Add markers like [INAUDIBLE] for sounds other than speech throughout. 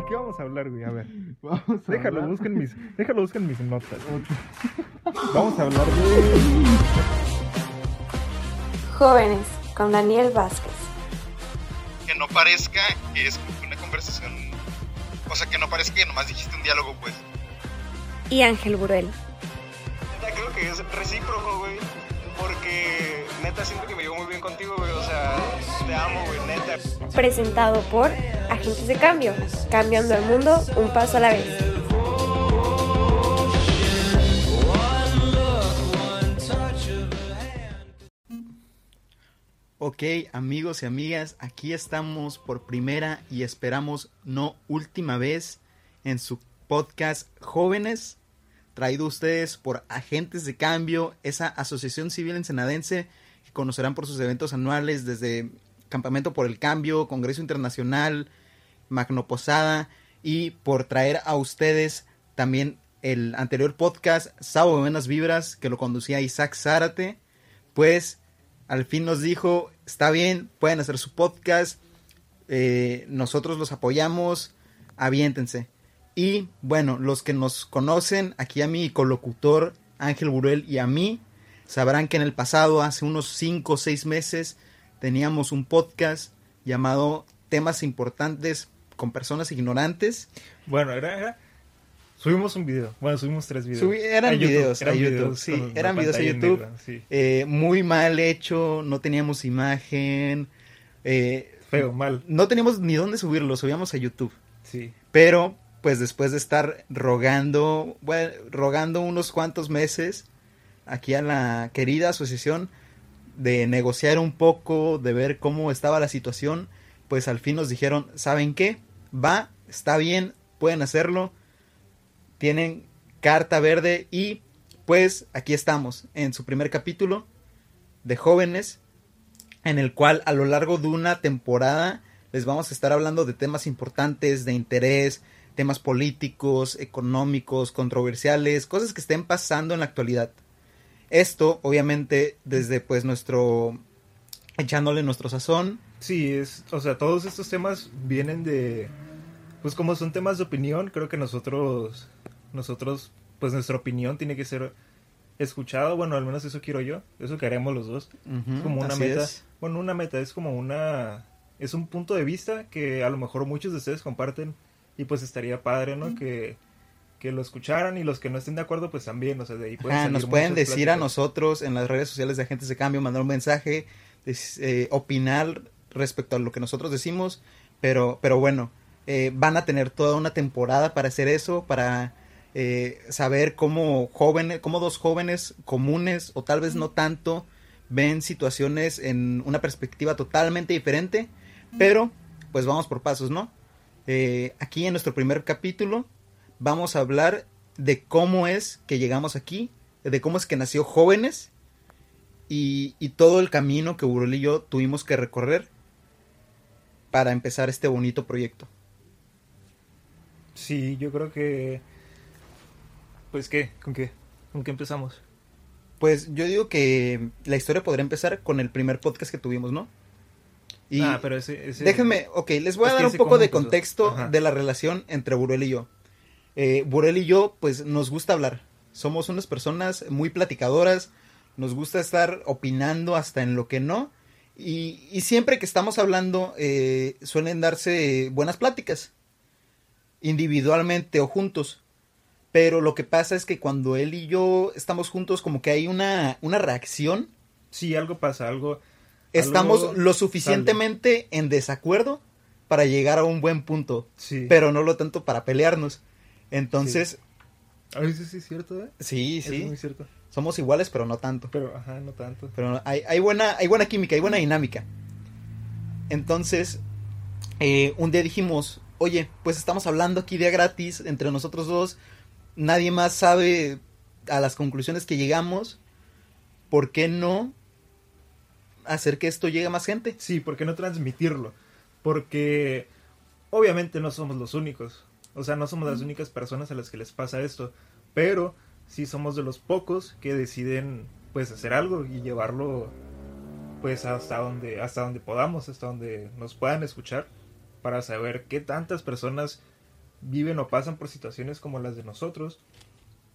¿De qué vamos a hablar, güey? A ver. [LAUGHS] Vamos a Déjalo, hablar- busquen mis, déjalo, busquen mis notas. [LAUGHS] Vamos a hablar de... Jóvenes con Daniel Vázquez. que no parezca que es una conversación, o sea, que no parezca que nomás dijiste un diálogo, pues. Y Ángel Buruel. Neta, creo que es recíproco, güey. Porque neta siento que me llevo muy bien contigo, güey. O sea, te amo, güey, neta. Presentado por Agentes de Cambio. Cambiando el mundo un paso a la vez. Ok, amigos y amigas, aquí estamos por primera y esperamos no última vez en su podcast Jóvenes, traído ustedes por Agentes de Cambio, esa asociación civil ensenadense que conocerán por sus eventos anuales desde Campamento por el Cambio, Congreso Internacional, Magno Posada y por traer a ustedes también el anterior podcast Sábado de Buenas Vibras que lo conducía Isaac Zárate, pues al fin nos dijo, está bien, pueden hacer su podcast, eh, nosotros los apoyamos, aviéntense. Y bueno, los que nos conocen, aquí a mi colocutor Ángel Buruel y a mí, sabrán que en el pasado, hace unos 5 o 6 meses, teníamos un podcast llamado Temas Importantes con Personas Ignorantes. Bueno, era, era- Subimos un video. Bueno, subimos tres videos. Eran YouTube, videos a eran YouTube, videos sí, eran videos a YouTube. sí. Eh, muy mal hecho, no teníamos imagen, eh, Feo, mal. no teníamos ni dónde subirlo, lo subíamos a YouTube. Sí. Pero, pues después de estar rogando, bueno, rogando unos cuantos meses aquí a la querida asociación de negociar un poco, de ver cómo estaba la situación, pues al fin nos dijeron, ¿saben qué? Va, está bien, pueden hacerlo, tienen carta verde y pues aquí estamos en su primer capítulo de jóvenes en el cual a lo largo de una temporada les vamos a estar hablando de temas importantes, de interés, temas políticos, económicos, controversiales, cosas que estén pasando en la actualidad. Esto, obviamente, desde pues nuestro echándole nuestro sazón. Sí, es, o sea, todos estos temas vienen de, pues como son temas de opinión, creo que nosotros, nosotros, pues nuestra opinión tiene que ser escuchada, bueno, al menos eso quiero yo, eso que haremos los dos, es como una meta, es. bueno, una meta, es como una, es un punto de vista que a lo mejor muchos de ustedes comparten y pues estaría padre, ¿no? Que, que lo escucharan y los que no estén de acuerdo, pues también, o sea, de ahí pueden Ajá, salir nos pueden decir a nosotros en las redes sociales de Agentes de Cambio, mandar un mensaje, des- eh, opinar respecto a lo que nosotros decimos, pero, pero bueno, eh, van a tener toda una temporada para hacer eso, para eh, saber cómo jóvenes, cómo dos jóvenes comunes o tal vez no tanto ven situaciones en una perspectiva totalmente diferente, pero pues vamos por pasos, ¿no? Eh, aquí en nuestro primer capítulo vamos a hablar de cómo es que llegamos aquí, de cómo es que nació jóvenes y, y todo el camino que Burol y yo tuvimos que recorrer para empezar este bonito proyecto. Sí, yo creo que, pues qué, ¿con qué? ¿Con qué empezamos? Pues yo digo que la historia podría empezar con el primer podcast que tuvimos, ¿no? Y ah, pero ese, ese... déjenme, ok, les voy a Es dar un poco de contexto Ajá. de la relación entre Burel y yo. Eh, Burel y yo, pues nos gusta hablar. Somos unas personas muy platicadoras. Nos gusta estar opinando hasta en lo que no. Y, y siempre que estamos hablando, eh, suelen darse buenas pláticas. Individualmente o juntos. Pero lo que pasa es que cuando él y yo estamos juntos, como que hay una, una reacción. Sí, algo pasa, algo... Estamos algo lo suficientemente en desacuerdo para llegar a un buen punto. Sí. Pero no lo tanto para pelearnos. Entonces, A veces sí es cierto, ¿eh? sí, sí. es muy cierto. Somos iguales, pero no tanto. Pero, ajá, no tanto. Pero hay, hay buena, hay buena química, hay buena dinámica. Entonces, eh, un día dijimos, oye, pues estamos hablando aquí de gratis entre nosotros dos. Nadie más sabe a las conclusiones que llegamos. ¿Por qué no hacer que esto llegue a más gente? Sí, ¿por qué no transmitirlo? Porque obviamente no somos los únicos. O sea, no somos las únicas personas a las que les pasa esto. Pero sí somos de los pocos que deciden pues hacer algo y llevarlo pues hasta donde hasta donde podamos, hasta donde nos puedan escuchar para saber qué tantas personas viven o pasan por situaciones como las de nosotros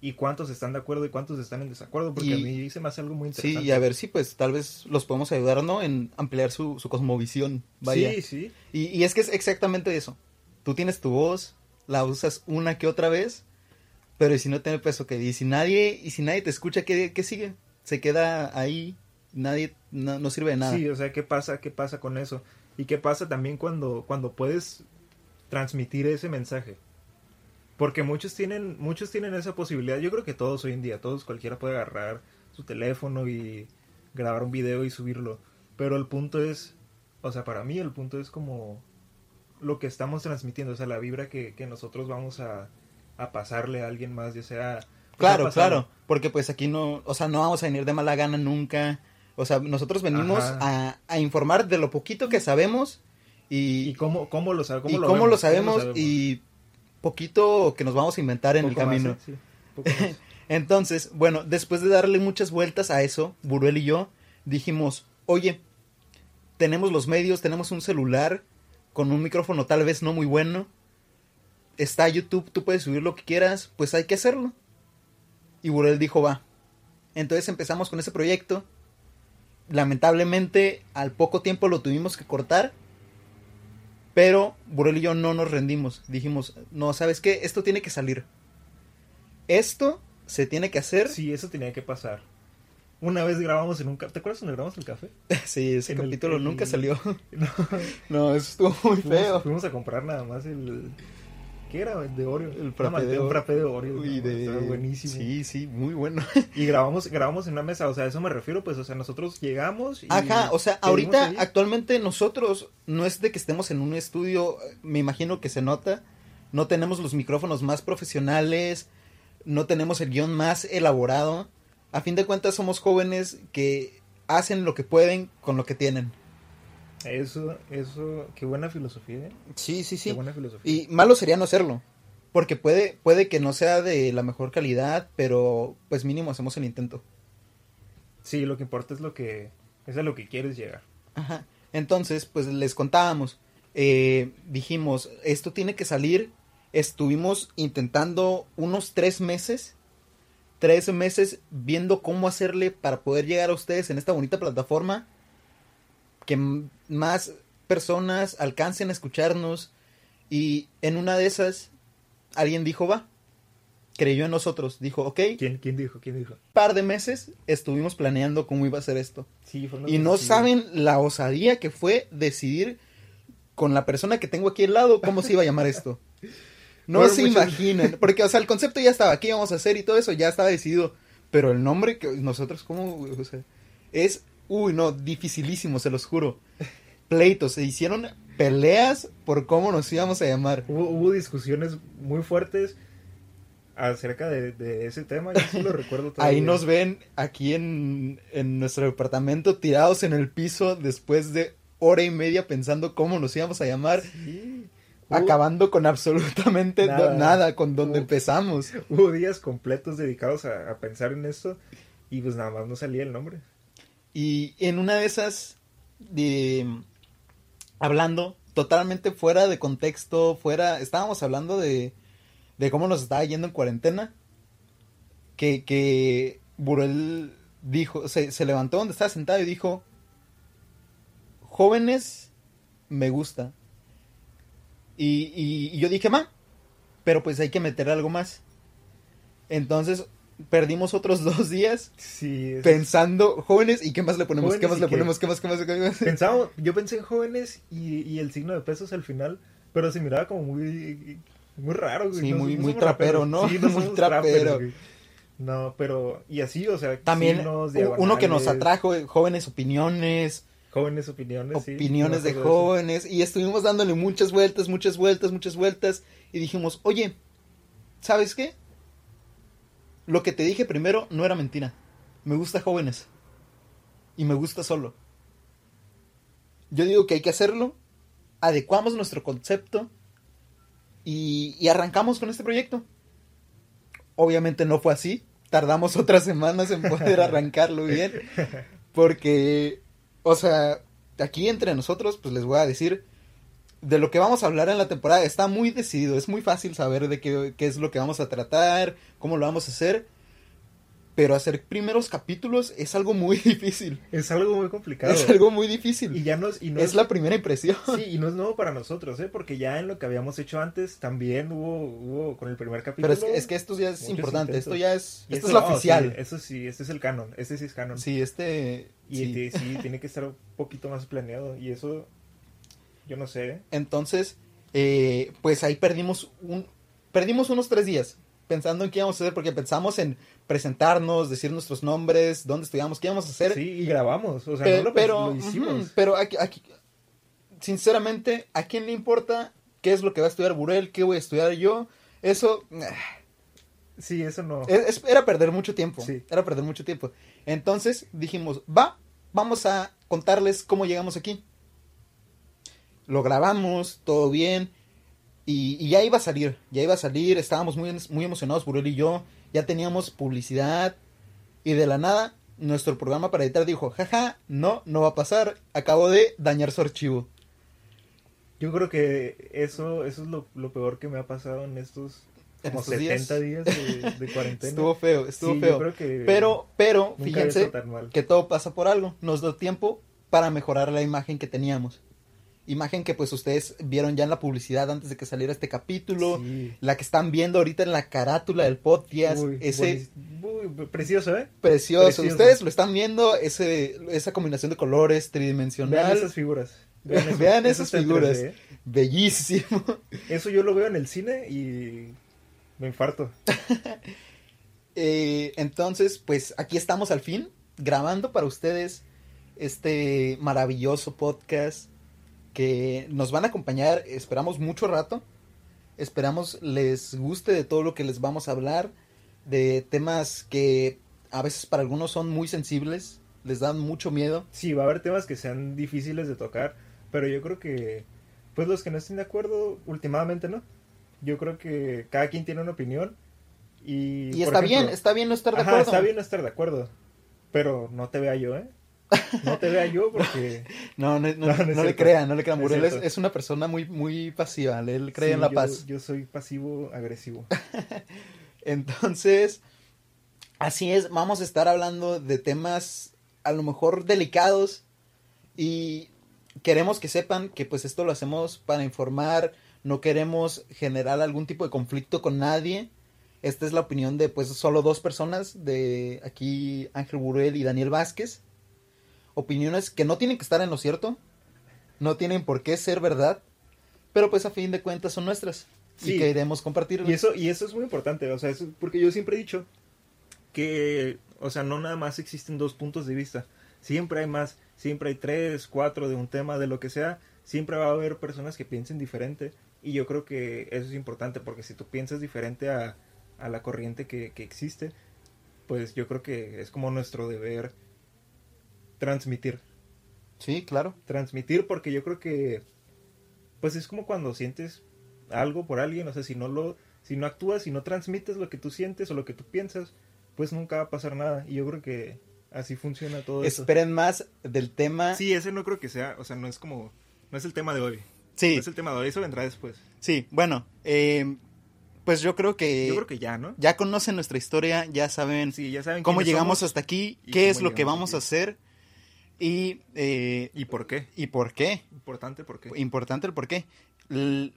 y cuántos están de acuerdo y cuántos están en desacuerdo, porque Y- a mí se me hace algo muy interesante. Sí, y a ver si pues tal vez los podemos ayudar, ¿no? En ampliar su, su cosmovisión. Vaya. Sí, sí. Y, y es que es exactamente eso. Tú tienes tu voz, la usas una que otra vez, pero ¿y si no tiene peso que y si nadie y si nadie te escucha, ¿qué, qué sigue? Se queda ahí, nadie no, no sirve de nada. Sí, o sea, ¿qué pasa, qué pasa con eso? Y qué pasa también cuando, cuando puedes transmitir ese mensaje. Porque muchos tienen, muchos tienen esa posibilidad. Yo creo que todos hoy en día, todos cualquiera puede agarrar su teléfono y grabar un video y subirlo. Pero el punto es, o sea, para mí el punto es como lo que estamos transmitiendo, o sea, la vibra que, que nosotros vamos a, a pasarle a alguien más, ya sea... Claro, claro, porque pues aquí no, o sea, no vamos a venir de mala gana nunca. O sea, nosotros venimos a, a informar de lo poquito que sabemos y, ¿Y cómo, cómo lo, sabe- cómo y lo cómo vemos? lo sabemos sabemos? y poquito que nos vamos a inventar en el Poco camino. Sí, poco más. [LAUGHS] Entonces, bueno, después de darle muchas vueltas a eso, Buruel y yo dijimos, oye, tenemos los medios, tenemos un celular con un micrófono tal vez no muy bueno, está YouTube, tú puedes subir lo que quieras, pues hay que hacerlo. Y Buruel dijo, va. Entonces empezamos con ese proyecto. Lamentablemente, al poco tiempo lo tuvimos que cortar. Pero Burel y yo no nos rendimos. Dijimos, no, ¿sabes qué? Esto tiene que salir. Esto se tiene que hacer. Sí, eso tenía que pasar. Una vez grabamos en un café. ¿Te acuerdas cuando grabamos el café? [LAUGHS] Sí, ese En el- capítulo el- nunca salió. [LAUGHS] No, No, eso estuvo muy fuimos, feo. fuimos a comprar nada más el. ¿Qué era? De Oreo. El No, frappé de un Oreo. frappé de Oreo. Uy, no, de- buenísimo. Sí, sí, muy bueno. [LAUGHS] Y grabamos, grabamos en una mesa, o sea, a eso me refiero, pues, o sea, nosotros llegamos y... Ajá, o sea, ahorita actualmente nosotros no es de que estemos en un estudio, me imagino que se nota, no tenemos los micrófonos más profesionales, no tenemos el guion más elaborado. A fin de cuentas somos jóvenes que hacen lo que pueden con lo que tienen. Eso, eso, qué buena filosofía, ¿eh? Sí, sí, Qué buena filosofía. Y malo sería no hacerlo. Porque puede, puede que no sea de la mejor calidad, pero pues mínimo hacemos el intento. Sí, lo que importa es lo que... Es a lo que quieres llegar. Ajá. Entonces, pues les contábamos. eh, dijimos, esto tiene que salir. Estuvimos intentando unos tres meses. Tres meses viendo cómo hacerle para poder llegar a ustedes en esta bonita plataforma. Que más personas alcancen a escucharnos. Y en una de esas, alguien dijo, va. Creyó en nosotros. Dijo, ok. ¿Quién, quién dijo? ¿Quién dijo? par de meses estuvimos planeando cómo iba a ser esto. Sí, fue una Y no saben la osadía que fue decidir con la persona que tengo aquí al lado cómo se iba a llamar esto. [LAUGHS] No se muchos- imaginan, porque o sea, el concepto ya estaba, qué íbamos a hacer y todo eso ya estaba decidido, pero el nombre que nosotros cómo, o sea, es uy, no, dificilísimo, se los juro. Pleitos, se hicieron peleas por cómo nos íbamos a llamar. Hubo, hubo discusiones muy fuertes acerca de, de ese tema, yo sí lo recuerdo [LAUGHS] todavía. Ahí nos ven aquí en, en nuestro departamento tirados en el piso después de hora y media pensando cómo nos íbamos a llamar, Sí. Acabando con absolutamente Nada. nada, con donde empezamos. Hubo días completos dedicados a, a pensar en esto y pues nada más no salía el nombre. Y en una de esas, de, hablando totalmente fuera de contexto, fuera, estábamos hablando de, de cómo nos estaba yendo en cuarentena, que, que Burel dijo, se, se levantó donde estaba sentado y dijo, jóvenes, me gusta. Y, y, y yo dije, ma, pero pues hay que meter algo más. Entonces perdimos otros [LAUGHS] dos días Sí, pensando jóvenes y qué más le ponemos, qué más le ponemos, qué más, qué más, qué más. [LAUGHS] pensaba, yo pensé en jóvenes y, y el signo de pesos al final, pero se miraba como muy, muy raro. güey. Sí, No- muy- muy trapero, raperos. ¿no? Sí, no [LAUGHS] Muy trapero. No, pero, y así, o sea, También uno que nos atrajo, eh, jóvenes opiniones, Jóvenes opiniones, opiniones de jóvenes y estuvimos dándole muchas vueltas, muchas vueltas, muchas vueltas y dijimos, oye, ¿sabes qué? Lo que te dije primero no era mentira. Me gusta jóvenes. Y me gusta solo. Yo digo que hay que hacerlo. Adecuamos nuestro concepto. Y, y arrancamos con este proyecto. Obviamente no fue así. Tardamos [LAUGHS] otras semanas en poder arrancarlo bien. [LAUGHS] Porque, o sea, aquí entre nosotros, pues les voy a decir, de lo que vamos a hablar en la temporada está muy decidido, es muy fácil saber de qué, qué es lo que vamos a tratar, cómo lo vamos a hacer, pero hacer primeros capítulos es algo muy [LAUGHS] difícil, Es algo muy complicado. es algo muy difícil, Y ya y no es la primera impresión. Sí, y no es nuevo para nosotros, ¿eh? Porque ya en lo que habíamos hecho antes también hubo, hubo con el primer capítulo. Pero es que, es que esto ya es importante, intentos. esto ya es, Y esto es lo oficial. sí, eso sí, este es el canon, este sí es canon. Sí, este... Y sí. te- sí, tiene que estar un poquito más planeado. Y eso, yo no sé, ¿eh? Entonces, eh, pues ahí perdimos un perdimos unos tres días pensando en qué íbamos a hacer porque pensamos en presentarnos, decir nuestros nombres, dónde estudiamos, qué íbamos a hacer. Sí, y grabamos, o sea, Pe- no lo, pero, lo hicimos. pero aquí, aquí, sinceramente, ¿a quién le importa qué es lo que va a estudiar Burel, qué voy a estudiar yo? Eso Sí, eso no. es- era perder mucho tiempo. Sí. Era perder mucho tiempo. Entonces dijimos, va, vamos a contarles cómo llegamos aquí. Lo grabamos, todo bien. Y, y ya iba a salir, ya iba a salir. Estábamos muy, muy emocionados, Burel y yo. Ya teníamos publicidad. Y de la nada, nuestro programa para editar dijo, jaja, no, no va a pasar. Acabo de dañar su archivo. Yo creo que eso, eso es lo, lo peor que me ha pasado en estos En como estos 70 días. días, de, de [LAUGHS] cuarentena. Estuvo feo, estuvo Sí, yo feo. creo que Pero, pero, fíjense, que todo pasa por algo. Nos dio tiempo para mejorar la imagen que teníamos. Imagen que pues ustedes vieron ya en la publicidad antes de que saliera este capítulo. Sí. La que están viendo ahorita en la carátula del podcast. Uy, ese buenísimo. Uy, precioso, ¿eh? precioso. precioso. Ustedes lo están viendo, ese, esa combinación de colores tridimensional. Vean esas figuras. Vean [LAUGHS] esas figuras. 3D, ¿eh? Bellísimo. Eso yo lo veo en el cine y me infarto. [LAUGHS] Eh, entonces, pues aquí estamos al fin, grabando para ustedes este maravilloso podcast que nos van a acompañar, esperamos mucho rato, esperamos les guste de todo lo que les vamos a hablar, de temas que a veces para algunos son muy sensibles, les dan mucho miedo. Sí, va a haber temas que sean difíciles de tocar, pero yo creo que, pues los que no estén de acuerdo, últimamente no. Yo creo que cada quien tiene una opinión y... Está ejemplo, bien, está bien no estar de ajá, acuerdo. está bien no estar de acuerdo, pero no te vea yo, ¿eh? No te vea yo porque... [LAUGHS] No, no, no, [LAUGHS] No, le crean, no le crean. Muriel es, es una persona muy, muy pasiva, él cree sí, en la yo- paz. Yo soy pasivo-agresivo. [LAUGHS] Entonces, así es, vamos a estar hablando de temas a lo mejor delicados y queremos que sepan que pues esto lo hacemos para informar, no queremos generar algún tipo de conflicto con nadie. Esta es la opinión de pues solo dos personas, de aquí Ángel Burel y Daniel Vázquez. Opiniones que no tienen que estar en lo cierto, no tienen por qué ser verdad, pero pues a fin de cuentas son nuestras y Sí. queremos compartirlas. Y eso, y eso es muy importante, o sea, eso- porque yo siempre he dicho que, o sea, no nada más existen dos puntos de vista, siempre hay más, siempre hay tres, cuatro de un tema, de lo que sea, siempre va a haber personas que piensen diferente, y yo creo que eso es importante, porque si tú piensas diferente a, a la corriente que, que existe, pues yo creo que es como nuestro deber transmitir, Sí, claro. transmitir porque yo creo que pues es como cuando sientes algo por alguien, o sea, si no lo si no actúas, si no transmites lo que tú sientes o lo que tú piensas, pues nunca va a pasar nada y yo creo que así funciona todo eso. Esperen más del tema. Sí, ese no creo que sea, o sea, no es como no es el tema de hoy. sí, No es el tema de hoy, eso vendrá después. sí, bueno, eh, pues yo creo que Yo creo que ya, ¿no? ya conocen nuestra historia, ya saben Sí, ya saben cómo llegamos somos hasta aquí, qué es lo que vamos a hacer y, eh, y por qué. y por qué. Importante por qué. Importante el por qué. L-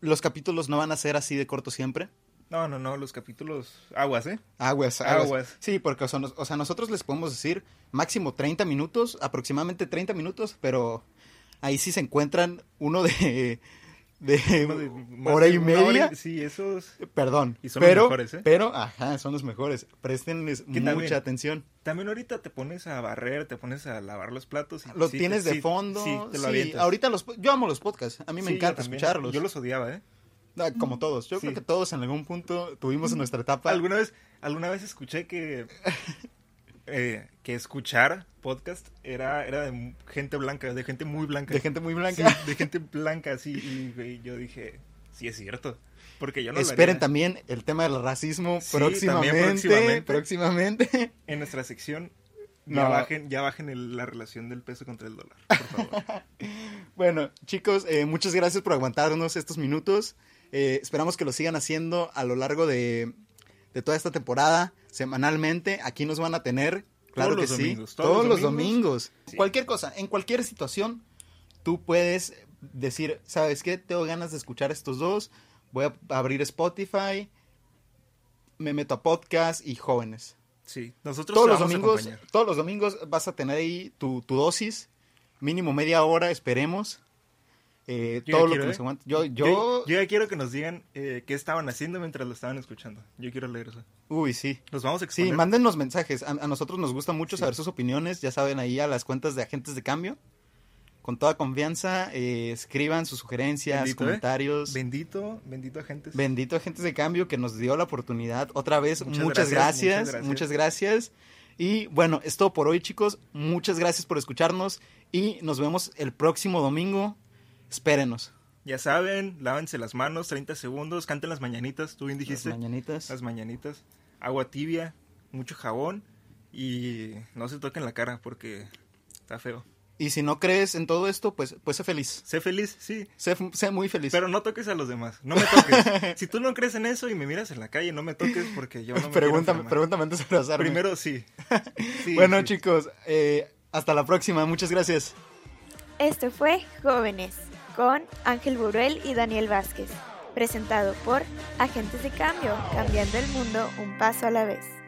los capítulos no van a ser así de cortos siempre. No, no, no, los capítulos aguas, ¿eh? Aguas, aguas. Aguas. Sí, porque o sea, nos- o sea, nosotros les podemos decir máximo 30 minutos, aproximadamente 30 minutos, pero ahí sí se encuentran uno de, de más hora y hora media. sí, esos Perdón. Y son los pero, mejores, ¿eh? Pero, ajá, son los mejores. Préstenles Que mucha también- atención. También ahorita te pones a barrer, te pones a lavar los platos. Y Lo sí tienes te- de sí, fondo. Sí, te lo avientas. ahorita los, yo amo los podcasts. A mí me yo encanta escucharlos. Yo los odiaba, ¿eh? Ah, Como todos. Yo creo que todos en algún punto tuvimos en nuestra etapa. Alguna vez, alguna vez escuché que [LAUGHS] eh, que escuchar podcast era, era de gente blanca, de gente muy blanca. De gente muy Sí, blanca. de gente blanca, sí. Y, y yo dije, sí es cierto. Porque yo no lo Esperen también el tema del racismo Sí, próximamente, próximamente. próximamente. En nuestra sección, No. ya bajen, ya bajen el- la relación del peso contra el dólar, por favor. [LAUGHS] Bueno, chicos, eh, muchas gracias por aguantarnos estos minutos. Eh, esperamos que lo sigan haciendo a lo largo de, de toda esta temporada, semanalmente. Aquí nos van a tener, claro Todos que los sí, domingos, todos, los domingos. Sí. Cualquier cosa, en cualquier situación, tú puedes decir, ¿sabes qué? Tengo ganas de escuchar estos dos. Voy a abrir Spotify, me meto a podcast y jóvenes. Sí, nosotros Todos los domingos, todos los domingos vas a tener ahí tu, tu dosis, mínimo media hora, esperemos. Eh, todo lo quiero, que ¿eh? nos aguante. Yo, yo, Yo, yo ya quiero que nos digan eh, qué estaban haciendo mientras lo estaban escuchando. Yo quiero leer eso. uy, sí. Los vamos a Sí, exponer. mándennos mensajes. A, a nosotros nos gusta mucho Sí. saber sus opiniones. Ya saben, ahí a las cuentas de agentes de cambio. Con toda confianza, eh, escriban sus sugerencias, Bendito, ¿eh? comentarios. Bendito, bendito agentes. Bendito agentes de cambio que nos dio la oportunidad otra vez. Muchas Muchas, gracias, gracias, muchas gracias. Y bueno, es todo por hoy, chicos. Muchas gracias por escucharnos y nos vemos el próximo domingo. Espérenos. Ya saben, lávense las manos, 30 segundos, canten las mañanitas, tú bien Las dijiste. mañanitas. Las mañanitas. Agua tibia, mucho jabón y no se toquen la cara porque está feo. Y si no crees en todo esto, pues, pues sé feliz. Sé feliz, sí, Sé, sé muy feliz. pero no toques a los demás. No me toques. [LAUGHS] si tú no crees en eso y me miras en la calle, no me toques porque yo no me pregúntame, pregúntame antes de abrazarme. Primero sí. [LAUGHS] Sí, bueno, sí. chicos, eh, hasta la próxima. Muchas gracias. Esto fue Jóvenes con Ángel Buruel y Daniel Vázquez, presentado por Agentes de Cambio, cambiando el mundo un paso a la vez.